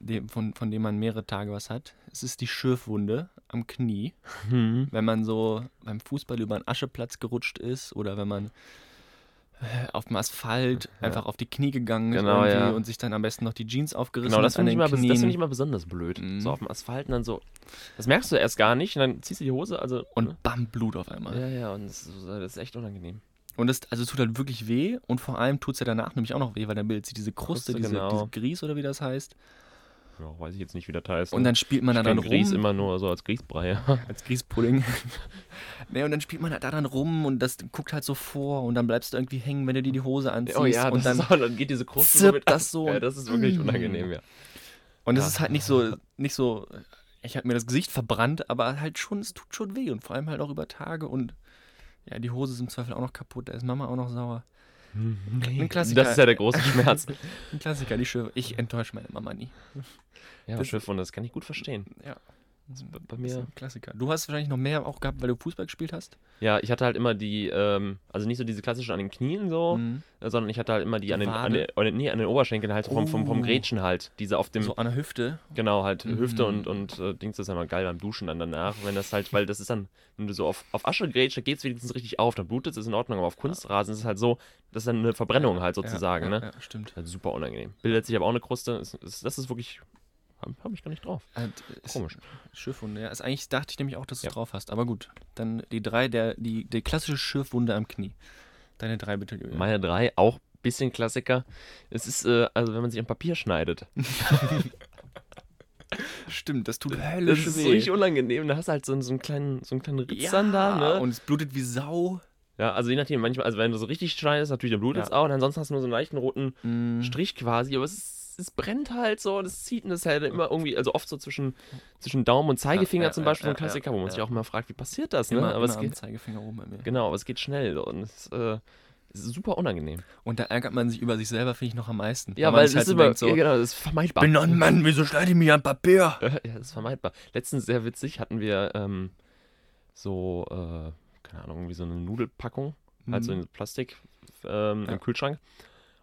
dem, von, von dem man mehrere Tage was hat. Es ist die Schürfwunde am Knie. Mhm. wenn man so beim Fußball über einen Ascheplatz gerutscht ist oder wenn man äh, auf dem Asphalt einfach auf die Knie gegangen ist Genau, irgendwie ja. und sich dann am besten noch die Jeans aufgerissen Genau, das hat an finde ich, das find ich immer besonders blöd. Mhm. So auf dem Asphalt und dann so, das merkst du erst gar nicht und dann ziehst du die Hose, also. und bam, Blut auf einmal. ja, ja, und das ist, das ist echt unangenehm. Und das also es tut halt wirklich weh und vor allem tut es ja danach nämlich auch noch weh, weil dann bildet sich diese Kruste, Kruste, diese, genau. diese Grieß oder wie das heißt. Ja, weiß ich jetzt nicht, wie das heißt. Und dann spielt man da dann kenn Grieß rum. immer nur so als Grießbrei. Als Grießpudding. ne, und dann spielt man da dann rum und das guckt halt so vor und dann bleibst du irgendwie hängen, wenn du dir die Hose anziehst. oh ja, und dann ist auch, dann geht diese Kruste mit das so Ja, das ist wirklich unangenehm, ja. Und es Ja. ist halt nicht so, nicht so, ich habe mir das Gesicht verbrannt, aber halt schon, es tut schon weh und vor allem halt auch über Tage und ja, die Hose ist im Zweifel auch noch kaputt, da ist Mama auch noch sauer. Ein Klassiker. Das ist ja der große Schmerz. Ein Klassiker, die Schürfe. Ich enttäusche meine Mama nie. ja, Das- Schiff und das kann ich gut verstehen. Ja, Bei, bei das ist mir. ein Klassiker. Du hast wahrscheinlich noch mehr auch gehabt, weil du Fußball gespielt hast? Ja, ich hatte halt immer die, ähm, also nicht so diese klassischen an den Knien so, Mhm. äh, sondern ich hatte halt immer die, Die an den, an den, nee, an den Oberschenkeln halt vom, vom, vom Oh. Grätschen halt. Diese auf dem, So an der Hüfte. genau, halt Hüfte Mhm. und, und äh, Dings das ist ja mal geil beim Duschen dann danach, wenn das halt, weil das ist dann, wenn du so auf, auf Asche grätschst, da geht es wenigstens richtig auf, dann blutet es, ist in Ordnung, aber auf Kunstrasen ist es halt so, das ist dann eine Verbrennung halt sozusagen, ja, ne? Ja, stimmt. Halt super unangenehm. Bildet sich aber auch eine Kruste, ist, ist, das ist wirklich, habe hab ich gar nicht drauf. Und, ist- Komisch. Schürfwunde, ja. Ist eigentlich dachte ich nämlich auch, dass du Ja. es drauf hast. Aber gut. Dann die drei, der, die, die klassische Schürfwunde am Knie. Deine drei bitte, Julian. Meine drei, auch bisschen Klassiker. Es ist, äh, also wenn man sich am Papier schneidet. Stimmt, das tut Das höllisch ist weh. richtig unangenehm. Da hast du halt so, einen- so einen kleinen, so einen kleinen Ritz ja, dann da, ne? und es blutet wie Sau. ja, also je nachdem, manchmal, also wenn du so richtig schneidest, natürlich der Blut Ja. jetzt auch und ansonsten hast du nur so einen leichten roten Mhm. Strich quasi, aber es, ist, es brennt halt so und es zieht und das ist halt immer irgendwie, also oft so zwischen, zwischen Daumen und Zeigefinger Ja, zum Beispiel, so ein Klassiker, wo man sich auch immer fragt, wie passiert das, ne? Immer, aber immer es geht, Zeigefinger oben bei mir. genau, aber es geht schnell und es, äh, es ist super unangenehm. Und da ärgert man sich über sich selber, finde ich, noch am meisten. Ja, weil es halt ist so immer, denkt, so, ja, genau, das ist vermeidbar. bin doch ein Mann, wieso schneide ich mich an Papier? Ja, das ist vermeidbar. Letztens sehr witzig hatten wir ähm, so, äh, keine Ahnung, irgendwie so eine Nudelpackung, halt so Mhm. in Plastik ähm, Ja. im Kühlschrank.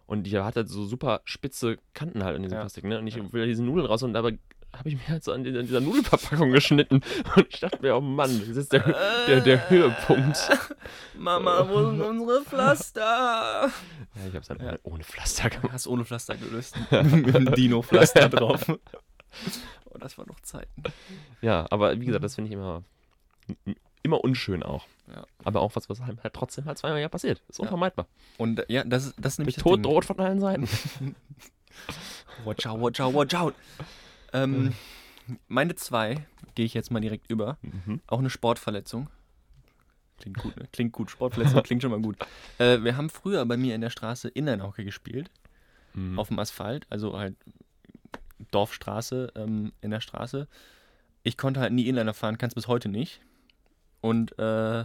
Und die hat halt so super spitze Kanten halt an diesem Ja. Plastik, ne? Und ich Ja. will diese Nudeln raus und dabei habe ich mir halt so an dieser, an dieser Nudelverpackung geschnitten. Und ich dachte mir, oh Mann, das ist der, der, der Höhepunkt. Mama, wo sind unsere Pflaster? Ja, ich habe es dann Ja. halt ohne Pflaster gemacht. Hast ohne Pflaster gelöst. Mit einem Dino-Pflaster drauf. Oh, das war noch Zeiten. Ja, aber wie gesagt, das finde ich immer, immer unschön auch. Ja. Aber auch was, was halt, halt trotzdem halt zweimal im Jahr passiert. Ist unvermeidbar. Und äh, ja, das, ist- das ist nämlich das Tod Ding. droht von allen Seiten. Watch out, watch out, watch out. Ähm, meine zwei gehe ich jetzt mal direkt über. Mhm. Auch eine Sportverletzung. Klingt gut, ne? Klingt gut. Sportverletzung klingt schon mal gut. Äh, wir haben früher bei mir in der Straße Inline-Hockey gespielt. Mhm. Auf dem Asphalt, also halt Dorfstraße ähm, in der Straße. Ich konnte halt nie Inliner fahren, kann es bis heute nicht. Und äh,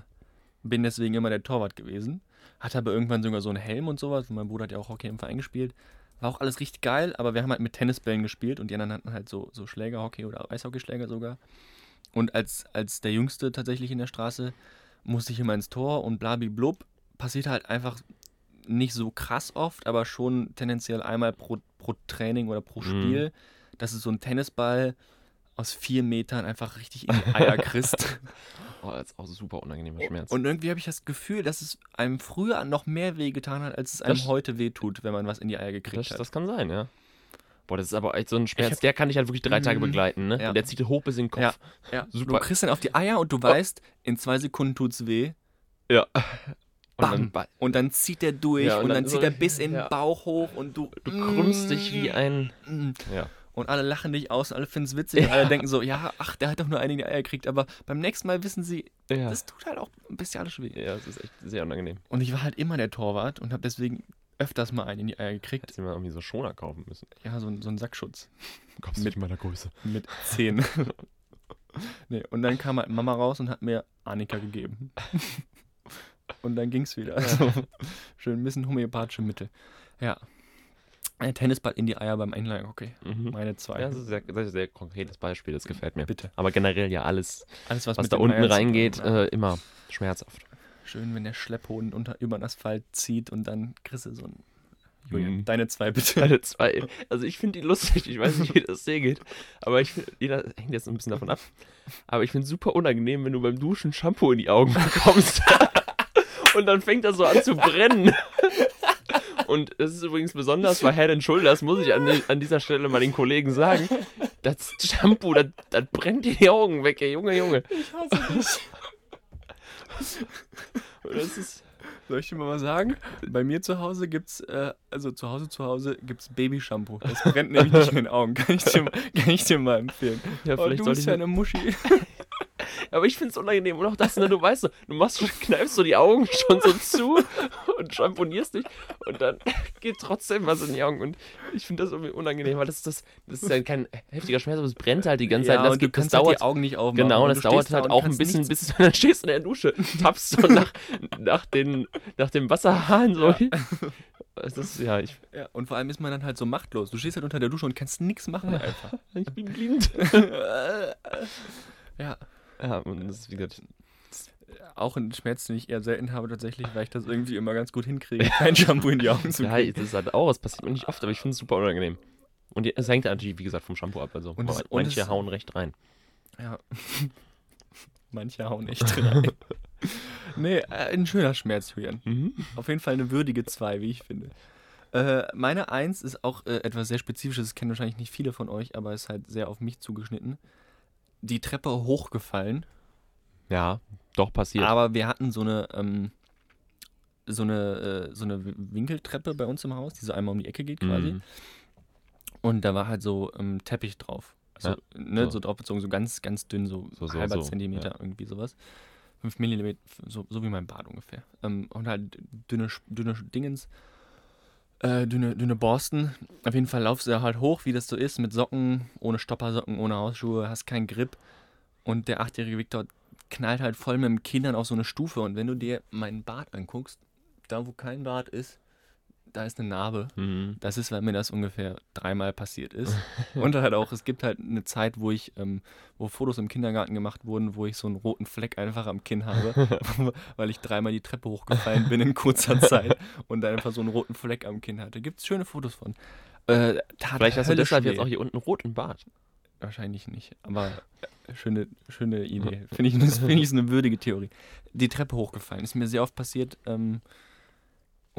bin deswegen immer der Torwart gewesen. Hatte aber irgendwann sogar so einen Helm und sowas. Und mein Bruder hat ja auch Hockey im Verein gespielt. War auch alles richtig geil, aber wir haben halt mit Tennisbällen gespielt und die anderen hatten halt so, so Schläger, Hockey oder Eishockeyschläger sogar. Und als, als der Jüngste tatsächlich in der Straße musste ich immer ins Tor und blabiblub. Passiert halt einfach nicht so krass oft, aber schon tendenziell einmal pro, pro Training oder pro Mhm. Spiel, dass du so einen Tennisball aus vier Metern einfach richtig in die Eier kriegst. Oh, das ist auch super unangenehmer Schmerz. Und irgendwie habe ich das Gefühl, dass es einem früher noch mehr weh getan hat, als es einem Das- heute weh tut, wenn man was in die Eier gekriegt das, hat. das kann sein, ja. Boah, das ist aber echt so ein Schmerz, hab- der kann dich halt wirklich drei Tage Mhm. begleiten, ne? Ja. Und der zieht hoch bis in den Kopf. Ja. Ja, Super. Du kriegst dann auf die Eier und du weißt, in zwei Sekunden tut's weh. Ja. Und Bam. dann, ba- Und dann zieht der durch Ja, und und, dann, dann zieht so- er bis in den. Bauch hoch und du. du krümmst dich wie ein. Mm. Ja. Und alle lachen dich aus und alle finden es witzig und alle denken so, ja, ach, der hat doch nur einige Eier gekriegt, aber beim nächsten Mal wissen sie, Ja. das tut halt auch ein bisschen alles weh. ja, das ist echt sehr unangenehm. Und ich war halt immer der Torwart und habe deswegen öfters mal einen in die Eier gekriegt. Hättest du mal irgendwie so Schoner kaufen müssen. Ja, so, ein- so ein Sackschutz Kommst Mit- meiner Größe. mit zehn. nee, und dann kam halt Mama raus und hat mir Annika gegeben. und dann ging's wieder. Also, schön ein bisschen homöopathische Mittel. Ja. Ein Tennisball in die Eier beim Einlagen-Hockey. Mhm. Meine zwei. Ja, das ist sehr, das ist ein sehr konkretes Beispiel, das gefällt mir. Bitte. Aber generell ja alles, Alles, was, was da unten tun reingeht, äh, immer schmerzhaft. Schön, wenn der Schlepphoden unter, über den Asphalt zieht und dann kriegst du so ein. Julian, Mhm. deine zwei bitte. Alle zwei. Also ich finde die lustig, ich weiß nicht, wie das dir geht, aber ich finde, jeder hängt jetzt ein bisschen davon ab. Aber ich finde es super unangenehm, wenn du beim Duschen Shampoo in die Augen bekommst. Und dann fängt das so an zu brennen. Und das ist übrigens besonders bei Head and Shoulders, muss ich an, an dieser Stelle mal den Kollegen sagen. Das Shampoo, das, das brennt dir die Augen weg, ey, Junge, Junge. Ich hasse dich. Das ist, Soll ich dir mal was sagen? Bei mir zu Hause gibt's, äh, also zu Hause zu Hause gibt's Babyshampoo. Das brennt nämlich nicht in den Augen. Kann ich dir, kann ich dir mal empfehlen. ja, Oh, vielleicht du soll bist ich ja eine Muschi. Aber ich finde es unangenehm. Und auch das, ne, du weißt du machst, kneifst so die Augen schon so zu und champonierst dich und dann geht trotzdem was in die Augen. Und ich finde das irgendwie unangenehm, weil das ist, das, das ist ja kein heftiger Schmerz, aber es brennt halt die ganze Zeit. Ja, und das, und du gibt, das kannst halt dauert. die Augen nicht aufmachen. Genau, das dauert da halt und auch ein kannst bisschen, bis du dann stehst in der Dusche, tappst so nach, nach, den, nach dem Wasserhahn so. Das ist, ja, ich, Ja, und vor allem ist man dann halt so machtlos. Du stehst halt unter der Dusche und kannst nichts machen einfach. ich bin blind. ja. Ja, und das ist, wie gesagt, Auch ein Schmerz, den ich eher selten habe tatsächlich, weil ich das irgendwie immer ganz gut hinkriege, kein Shampoo in die Augen zu ja, kriegen. das ist halt auch, das passiert mir nicht oft, aber ich finde es super unangenehm. Und es hängt natürlich, wie gesagt, vom Shampoo ab. Also Und es- und manche es- hauen recht rein. Ja. Manche hauen echt rein. nee, äh, ein schöner Schmerz, Julian. Mhm. Auf jeden Fall eine würdige 2, wie ich finde. Äh, meine 1 ist auch äh, etwas sehr Spezifisches, das kennen wahrscheinlich nicht viele von euch, aber ist halt sehr auf mich zugeschnitten. Die Treppe hochgefallen, Ja, doch passiert. aber wir hatten so eine, ähm, so eine, äh, so eine Winkeltreppe bei uns im Haus, die so einmal um die Ecke geht quasi. Mhm. Und da war halt so ähm, Teppich drauf. Also, Ja, ne, so. so. draufgezogen, so ganz, ganz dünn, so, So, so, halber so, Zentimeter, irgendwie sowas. Fünf Millimeter, so, so wie mein Bad ungefähr. Ähm, und halt dünne, dünne Dingens, äh, dünne, dünne Borsten. Auf jeden Fall laufst du halt hoch, wie das so ist, mit Socken, ohne Stoppersocken, ohne Hausschuhe, hast keinen Grip. Und der achtjährige Viktor knallt halt voll mit dem Kindern auf so eine Stufe. Und wenn du dir meinen Bart anguckst, da wo kein Bart ist, da ist eine Narbe. Mhm. Das ist, weil mir das ungefähr dreimal passiert ist. Und halt auch, es gibt halt eine Zeit, wo ich, ähm, wo Fotos im Kindergarten gemacht wurden, wo ich so einen roten Fleck einfach am Kinn habe, weil ich dreimal die Treppe hochgefallen bin in kurzer Zeit und dann einfach so einen roten Fleck am Kinn hatte. Gibt es schöne Fotos von. Äh, Vielleicht hast du deshalb jetzt auch hier unten rot im Bart. Wahrscheinlich nicht, aber äh, schöne, schöne Idee. Finde ich, das finde ich eine würdige Theorie. Die Treppe hochgefallen. Ist mir sehr oft passiert ähm,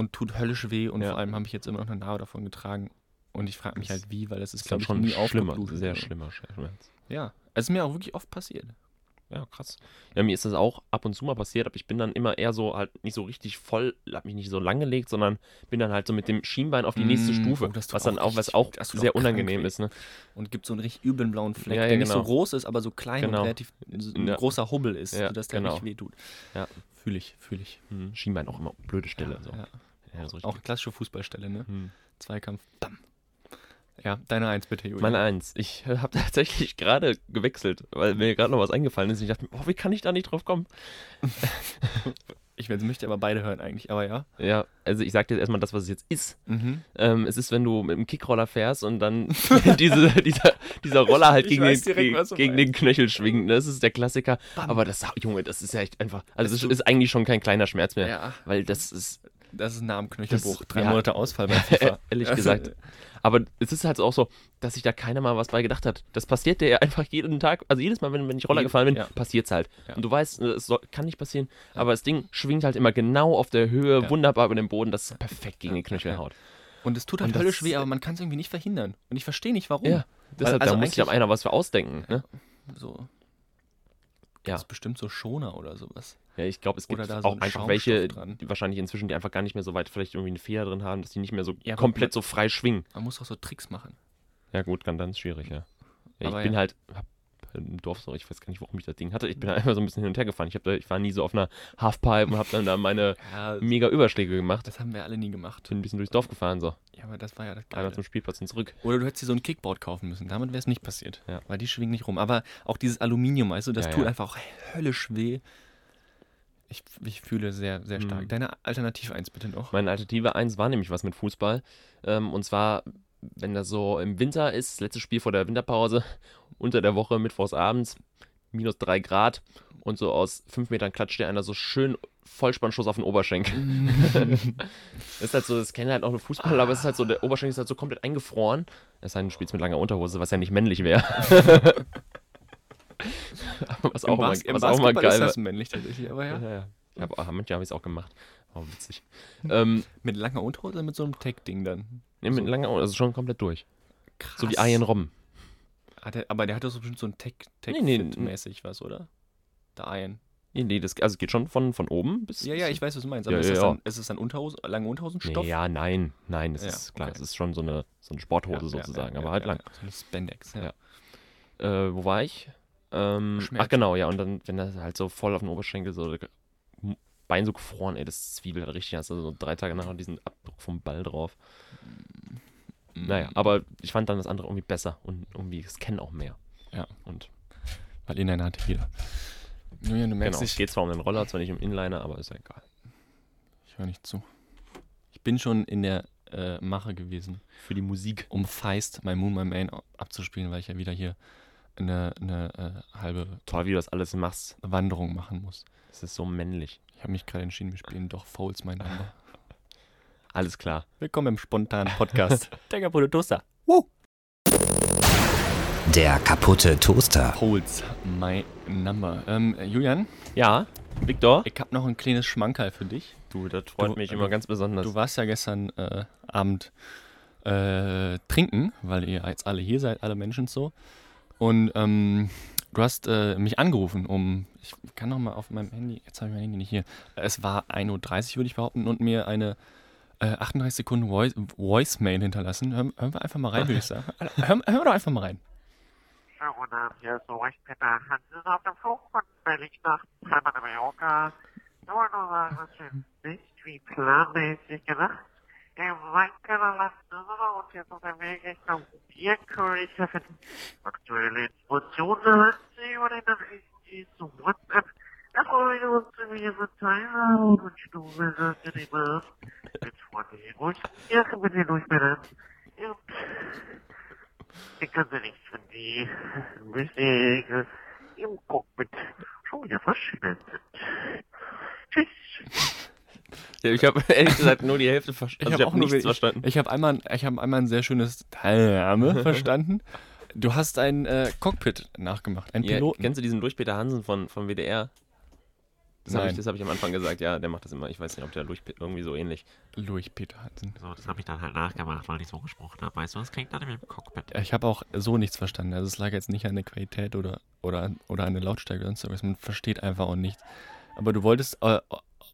und tut höllisch weh und Ja. vor allem habe ich jetzt immer noch eine Narbe davon getragen. Und ich frage mich Das halt wie, weil das ist, glaube ich, schon nie schlimmer. Sehr so. schlimmer Schmerz. Ja, es ist mir auch wirklich oft passiert. Ja, krass. Ja, mir ist das auch ab und zu mal passiert, aber ich bin dann immer eher so halt nicht so richtig voll, hab mich nicht so lang gelegt, sondern bin dann halt so mit dem Schienbein auf die nächste Mm, Stufe, oh, was dann auch was auch sehr unangenehm ist, ne? Und gibt so einen richtig üblen blauen Fleck, Ja, ja, der nicht so genau. groß ist, aber so klein und Genau. relativ so ein Ja. großer Hubbel ist, sodass der genau. richtig weh tut. Ja. Fühle ich, fühle ich. Hm, Schienbein auch immer blöde Stelle. so. Ja. So. Auch klassische Fußballstelle, ne? Hm. Zweikampf, bam. Ja, deine Eins bitte, Julian. Meine Eins. Ich habe tatsächlich gerade gewechselt, weil mir gerade noch was eingefallen ist. Und ich dachte, oh, wie kann ich da nicht drauf kommen? Ich möchte aber beide hören eigentlich, aber ja. Ja, also ich sag dir jetzt erstmal das, was es jetzt ist. Mhm. Ähm, es ist, wenn du mit dem Kickroller fährst und dann diese, dieser, dieser Roller halt Ich gegen, den, direkt, gegen, den Knöchel schwingt. ne? Das ist der Klassiker. Aber das, Junge, das ist ja echt einfach. Also, Es tut- ist eigentlich schon kein kleiner Schmerz mehr. Ja. Weil das ist, Das ist nah am Knöchelbruch. Das- Drei ja. Monate Ausfall bei FIFA. ehrlich gesagt. Aber es ist halt auch so, dass sich da keiner mal was bei gedacht hat. Das passiert dir ja einfach jeden Tag. Also jedes Mal, wenn, wenn ich Roller gefahren bin, ja. passiert's halt. Ja. Und du weißt, es soll, kann nicht passieren. Aber das Ding schwingt halt immer genau auf der Höhe, Ja. wunderbar über den Boden, dass es perfekt gegen Ja, den Knöchel ja. haut. Und es tut halt Und das- höllisch weh, aber man kann es irgendwie nicht verhindern. Und ich verstehe nicht, warum. Ja. Deshalb, also da muss sich aber einer was für ausdenken. Ne? So. Ja. Das ist bestimmt so Schoner oder sowas. Ja, ich glaube, es gibt so auch ein einfach welche, dran. die wahrscheinlich inzwischen, die einfach gar nicht mehr so weit vielleicht irgendwie eine Feder drin haben, dass die nicht mehr so Ja, komplett man- so frei schwingen. Man muss auch so Tricks machen. Ja gut, ganz, ganz schwierig, ja. ja ich bin halt hab im Dorf so, ich weiß gar nicht, warum ich das Ding hatte. Ich bin da einfach so ein bisschen hin und her gefahren. Ich, da, ich war nie so auf einer Halfpipe und habe dann da meine Ja, mega Überschläge gemacht. das haben wir alle nie gemacht. Bin ein bisschen durchs Dorf gefahren, so. Ja, aber das war ja das Einmal Geile. zum Spielplatz und zurück. Oder du hättest dir so ein Kickboard kaufen müssen. Damit wäre es nicht passiert. Ja. Weil die schwingen nicht rum. Aber auch dieses Aluminium, weißt du, das Ja, tut einfach höllisch weh. Ich, ich fühle sehr, sehr stark. Mhm. Deine Alternative 1 bitte noch. Meine Alternative 1 war nämlich was mit Fußball. Ähm, und zwar, wenn das so im Winter ist, letztes Spiel vor der Winterpause, unter der Woche, mittwochs abends, minus 3 Grad und so aus 5 Metern klatscht dir einer so schön Vollspannschuss auf den Oberschenkel. Das ist halt so, das kennen halt auch nur Fußballer, aber es ist halt so, der Oberschenkel ist halt so komplett eingefroren. Es sei denn, du spielst mit langer Unterhose, was ja nicht männlich wäre. Was auch Bas- im was auch Basketball geil ist das männlich tatsächlich. Aber ja. Ja, ja. Ich hab, habe ich es auch gemacht. Oh, witzig. ähm, Mit langer Unterhose oder mit so einem Tech-Ding dann? nee, mit So. langer, also schon komplett durch. Krass. So wie Ian Robben. Hat er, aber der hat doch so bestimmt so ein Tech, Tech Nee, nee, mäßig was, oder? Der Iron. Nee, nee, das, also es geht schon von, von oben bis. Ja, ja, ich weiß, was du meinst. Aber Ja, ist, ja, das dann, ist es dann Unterhose, lange Unterhosenstoff? Nee, ja, nein, nein, das Ja, ist klar, okay. es ist schon so eine, so eine Sporthose sozusagen, aber halt lang. So eine Spandex, ja. Äh, wo war ich? Ähm, ach genau, ja, und dann, wenn das halt so voll auf den Oberschenkel so der Bein so gefroren, ey, das zwiebelt halt richtig, hast du so drei Tage nachher diesen Abdruck vom Ball drauf. Mhm. Naja, aber ich fand dann das andere irgendwie besser und irgendwie, es kennen auch mehr. Ja. Und Weil Inliner hatte jeder. Julian, du merkst, genau, es ich, geht zwar um den Roller, zwar nicht um Inliner, aber ist ja egal. ich höre nicht zu. Ich bin schon in der äh, Mache gewesen, Für die Musik. um Feist, My Moon, My Main abzuspielen, weil ich ja wieder hier eine, eine äh, halbe Toll, wie du das alles machst. Wanderung machen muss. Es ist so männlich. Ich habe mich gerade entschieden, wir spielen doch Fouls mein Number. Alles klar. Willkommen im spontanen Podcast. Der kaputte Toaster. Der kaputte Toaster. Fouls my Number. Ähm, äh, Julian, Ja, Victor? ich habe noch ein kleines Schmankerl für dich. Du, das freut Du- mich du- immer ganz besonders. Du warst ja gestern äh, Abend äh, trinken, weil ihr jetzt alle hier seid, alle Menschen so. Und ähm, du hast äh, mich angerufen, um, ich kann noch mal auf meinem Handy, jetzt habe ich mein Handy nicht hier. Es war 1.30 Uhr, würde ich behaupten, und mir eine äh, 38 Sekunden Voice- Voicemail hinterlassen. Hören, hören wir einfach mal rein, würde ich sagen. Hören, hören wir doch einfach mal rein. Schönen guten Abend, hier ist so recht Peter Hansen auf dem Flug von Berlin nach Palma de Mallorca. Ich wollte nur sagen, dass wir nicht wie planmäßig gedacht im Weinkeller landen und jetzt auf dem Weg Richtung Bierkönig finden. Aktuelle Informationen hat sie über den Nachrichten zu WhatsApp. Da freuen wir uns, wir Ihre Teilnahme und wünschen uns eine angenehme mit freundlichen Grüßen. Ja, mit den Durchmännern. Und ich kann ja nichts von die Musik im Cockpit schon wieder verschwindet. Tschüss. Ja, ich habe ehrlich gesagt nur die Hälfte verstanden. Also ich hab habe nichts verstanden. Ich, ich habe einmal, ich hab einmal ein sehr schönes Teilnahme verstanden. Du hast ein äh, Cockpit nachgemacht, ein Ja, Piloten. kennst du diesen durch Peter Hansen von, von WDR? Das habe ich, Nein. das hab ich am Anfang gesagt, ja, der macht das immer. Ich weiß nicht, ob der Lurch irgendwie so ähnlich. Lurch Peter Hansen. So, das habe ich dann halt nachgemacht, weil ich so gesprochen habe. Weißt du, das klingt dann im Cockpit. Ich habe auch so nichts verstanden. Also es lag jetzt nicht an der Qualität oder, oder, an- oder an der Lautstärke oder sonst irgendwas. Man versteht einfach auch nichts. Aber du wolltest äh,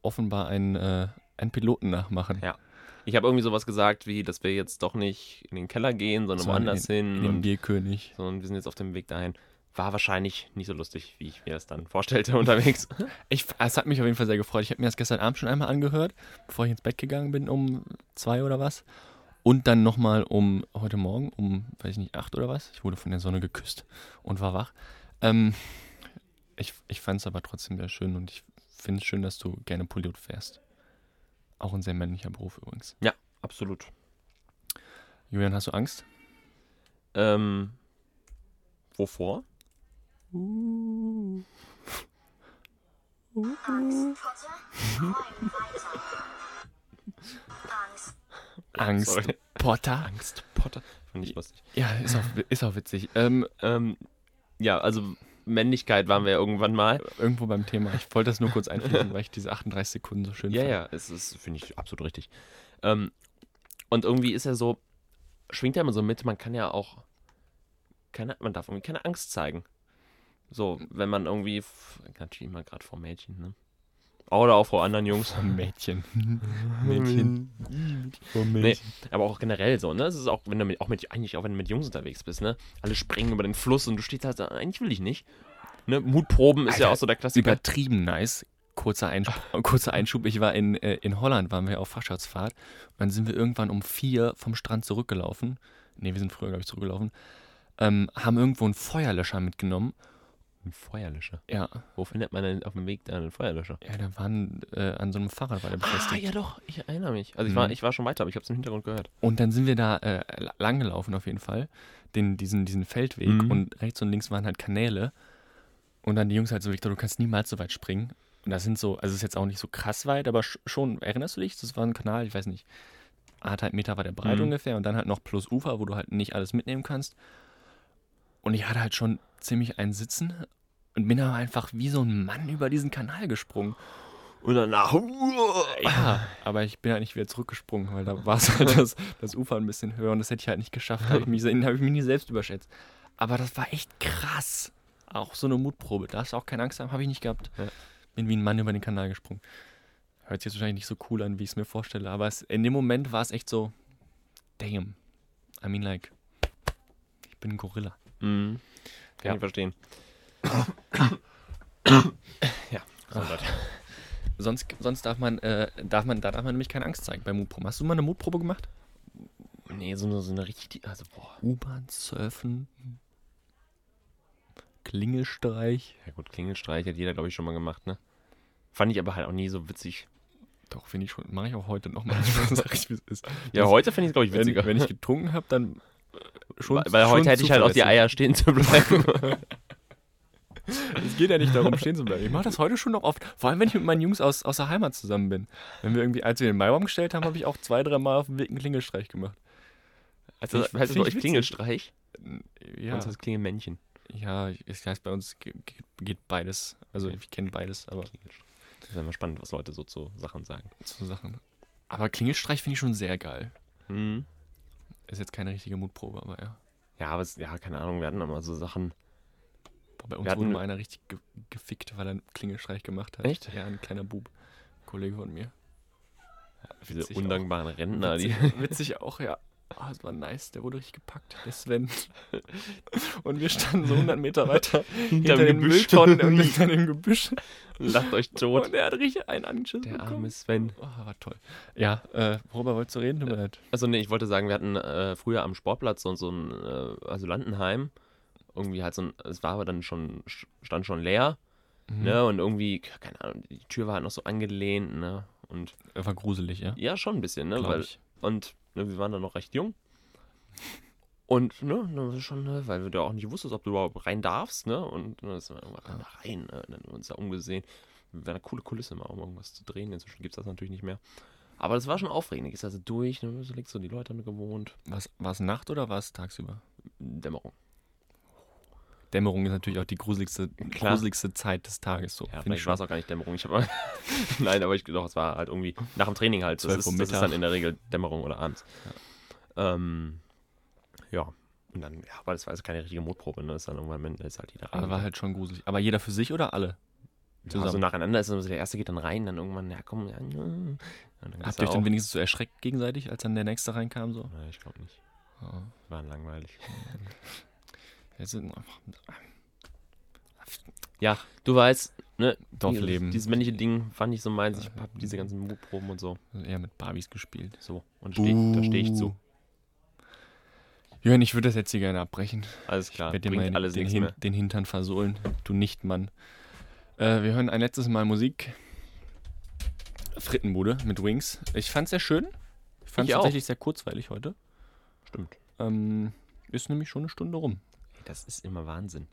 offenbar einen, äh, einen Piloten nachmachen. Ja. Ich habe irgendwie sowas gesagt, wie, dass wir jetzt doch nicht in den Keller gehen, sondern woanders in, hin. In den und, Bierkönig. sondern wir sind jetzt auf dem Weg dahin. War wahrscheinlich nicht so lustig, wie ich mir das dann vorstellte unterwegs. Ich, es hat mich auf jeden Fall sehr gefreut. Ich habe mir das gestern Abend schon einmal angehört, bevor ich ins Bett gegangen bin, um zwei oder was. Und dann nochmal um heute Morgen, um, weiß ich nicht, acht oder was. Ich wurde von der Sonne geküsst und war wach. Ähm, ich ich fand es aber trotzdem sehr schön und ich finde es schön, dass du gerne Pilot fährst. Auch ein sehr männlicher Beruf übrigens. ja, absolut. Julian, hast du Angst? Ähm, wovor? Angst, Sorry. Potter? Angst, Potter. Fand ich lustig. Ja, ist auch, ist auch witzig. Ähm, Ähm, ja, also Männlichkeit waren wir ja irgendwann mal. irgendwo beim Thema. Ich wollte das nur kurz einfügen, weil ich diese 38 Sekunden so schön Ja, fand. ja, es ist, finde ich, absolut richtig. Ähm, und irgendwie ist er so, schwingt er immer so mit, man kann ja auch, keine, man darf irgendwie keine Angst zeigen. So, wenn man irgendwie, natürlich immer gerade vor Mädchen, ne? Oder auch vor anderen Jungs. Mädchen. Mädchen. Vom Nee, Mädchen. aber auch generell so, ne? Es ist auch, wenn du mit, auch mit, eigentlich auch wenn du mit Jungs unterwegs bist, ne? Alle springen über den Fluss und du stehst halt, da, eigentlich will ich nicht. Ne? Mutproben ist ja Alter, auch so der Klassiker. Übertrieben nice. Kurzer, Einschub, kurzer Einschub. Ich war in, äh, in Holland, waren wir auf Fachschaftsfahrt. Und dann sind wir irgendwann um vier vom Strand zurückgelaufen. Ne, wir sind früher, glaube ich, zurückgelaufen. Ähm, haben irgendwo einen Feuerlöscher mitgenommen. Ein Feuerlöscher. Ja, Wo findet man denn auf dem Weg da einen Feuerlöscher? ja der war äh, an so einem Fahrrad war der Ah, befestigt. ja doch, ich erinnere mich. Also ich, Mhm. war, ich war schon weiter, aber ich habe es im Hintergrund gehört. Und dann sind wir da äh, lang gelaufen auf jeden Fall, den, diesen, diesen Feldweg Mhm. und rechts und links waren halt Kanäle. Und dann die Jungs halt so, Victor, du kannst niemals so weit springen. Und das sind so, also es ist jetzt auch nicht so krass weit, aber sch- schon, erinnerst du dich? Das war ein Kanal, ich weiß nicht, anderthalb Meter war der breit Mhm. ungefähr und dann halt noch plus Ufer, wo du halt nicht alles mitnehmen kannst. Und ich hatte halt schon ziemlich einen Sitzen und bin aber einfach wie so ein Mann über diesen Kanal gesprungen. Und danach. Ja, aber ich bin halt nicht wieder zurückgesprungen, weil da war es halt das, das Ufer ein bisschen höher und das hätte ich halt nicht geschafft. Da habe ich, mich- hab ich mich nie selbst überschätzt. Aber das war echt krass. Auch so eine Mutprobe. Da hast du auch keine Angst haben, habe ich nicht gehabt. Ja. Bin wie ein Mann über den Kanal gesprungen. Hört sich jetzt wahrscheinlich nicht so cool an, wie ich es mir vorstelle, aber es, in dem Moment war es echt so, damn. I mean like, ich bin ein Gorilla. Mhm. Kann Ja. ich verstehen. Ja. So, Leute. Sonst, sonst darf man, äh, darf man, da darf man nämlich keine Angst zeigen bei Mutproben. Hast du mal eine Mutprobe gemacht? Nee, so eine, so eine richtig. Also, boah. U-Bahn surfen, Klingelstreich. Ja, gut, Klingelstreich hat jeder, glaube ich, schon mal gemacht, ne? Fand ich aber halt auch nie so witzig. Doch, finde ich schon. Mache ich auch heute nochmal. Sag ich, wie es ist. Ja, Das- heute finde ich es, glaube ich, Wenn, witziger. wenn ich getrunken habe, dann schon. weil weil schon heute hätte ich halt auch die. Eier stehen zu bleiben. Es geht ja nicht darum, stehen zu bleiben. Ich mache das heute schon noch oft. Vor allem, wenn ich mit meinen Jungs aus, aus der Heimat zusammen bin. Wenn wir irgendwie, als wir den Maibaum gestellt haben, habe ich auch zwei, drei Mal auf dem Weg einen Klingelstreich gemacht. Also, Find ich- heißt es find bei euch Klingelstreich? Ja, Sonst heißt Klingelmännchen. ja es heißt bei uns ge- ge- geht beides. Also ich kenne beides, aber Das wäre mal spannend, was Leute so zu Sachen sagen. so Sachen. Aber Klingelstreich finde ich schon sehr geil. Mhm. Ist jetzt keine richtige Mutprobe, aber ja. Ja, aber es, ja, keine Ahnung, wir hatten immer so Sachen. Bei uns Wir wurde mal einer richtig ge gefickt, weil er einen Klingelstreich gemacht hat. Echt? Ja, ein kleiner Bub. Kollege von mir. Diese Witzig undankbaren Rentner, die. Witzig, witzig auch, ja. Ah, das war nice. Der wurde richtig gepackt, der Sven. Und wir standen so 100 Meter weiter hinter dem den Gebüsch. Mülltonnen und hinter dem Gebüsch. Lacht euch tot. Und er hat richtig einen angeschissen Der bekommen. arme Sven. Oh, war toll. Ja, äh, worüber wolltest du reden? Leid. Also nee, ich wollte sagen, wir hatten äh, früher am Sportplatz so, so ein äh, Asylantenheim. Irgendwie halt so ein, es war aber dann schon, stand schon leer, Mhm. ne? Und irgendwie, keine Ahnung, die Tür war halt noch so angelehnt, ne? Und war gruselig, ja? ja, schon ein bisschen, ne? Glaub Weil, ich. Und ne, wir waren dann noch recht jung. Und, ne, schon, ne, weil du da auch nicht wusstest, ob du überhaupt rein darfst, ne? Und ne, sind wir irgendwann da rein, ne? Und dann haben wir uns da umgesehen. Wäre eine coole Kulisse mal, um irgendwas zu drehen. Inzwischen gibt es das natürlich nicht mehr. Aber das war schon aufregend. Ich also durch, ne? So liegst du die Leute haben gewohnt. War es Nacht oder war es tagsüber? Dämmerung. Dämmerung ist natürlich auch die gruseligste, Klar. gruseligste Zeit des Tages. So, Ja, vielleicht ich war es auch gar nicht Dämmerung. Ich habe Nein, aber ich doch, es war halt irgendwie nach dem Training halt. Das 12 ist, Uhr das ist dann in der Regel Dämmerung oder abends. Ja. Ähm, ja. Und dann, ja, aber das war also keine richtige Mutprobe, ne? Das ist dann irgendwann ist halt jeder Aber war halt schon gruselig. Aber jeder für sich oder alle? Ja, zusammen. so nacheinander ist es so, der erste geht dann rein, dann irgendwann, ja komm, ja, ja. Habt ihr euch dann wenigstens so erschreckt gegenseitig, als dann der nächste reinkam? So? Nee, ich glaube nicht. Ja. War langweilig. Ja, du weißt, ne? Dorfleben. Dieses männliche Ding fand ich so meins. Ich hab diese ganzen Mutproben und so. eher mit Barbies gespielt. So. Und da steh, da stehe ich zu. Jörn, ich würde das jetzt hier gerne abbrechen. Alles klar. Ich Bringt mal alles den, Hin den Hintern versohlen, du Nichtmann. Äh, wir hören ein letztes Mal Musik. Frittenbude mit Wings. Ich fand's sehr schön. Ich fand's Ich auch. tatsächlich sehr kurzweilig heute. Stimmt. Ähm, ist nämlich schon eine Stunde rum. Das ist immer Wahnsinn.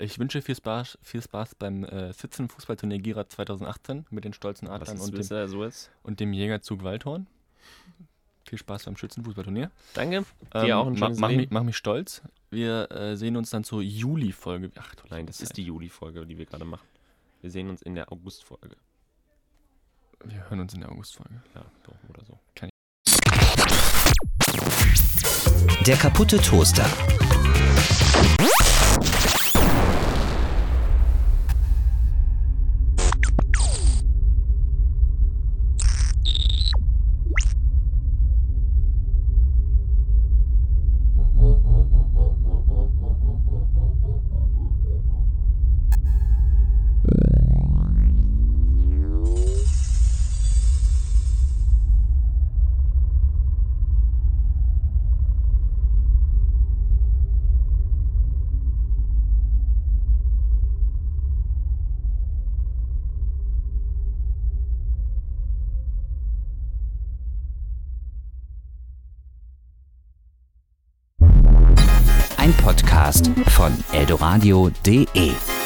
Ich wünsche viel Spaß, viel Spaß beim äh, Sitzen Fußballturnier Gira 2018 mit den stolzen Adlern und dem, so und dem Jägerzug Waldhorn. Viel Spaß beim Schützenfußballturnier. Danke. Dir auch ein Ähm, ma- schönes mach, mich, mach mich stolz. Wir äh, sehen uns dann zur Juli-Folge. Ach du Nein, das ist die Juli-Folge, die wir gerade machen. Wir sehen uns in der August-Folge. Wir hören uns in der August-Folge. Ja, so oder so. Der kaputte Toaster. Eldoradio.de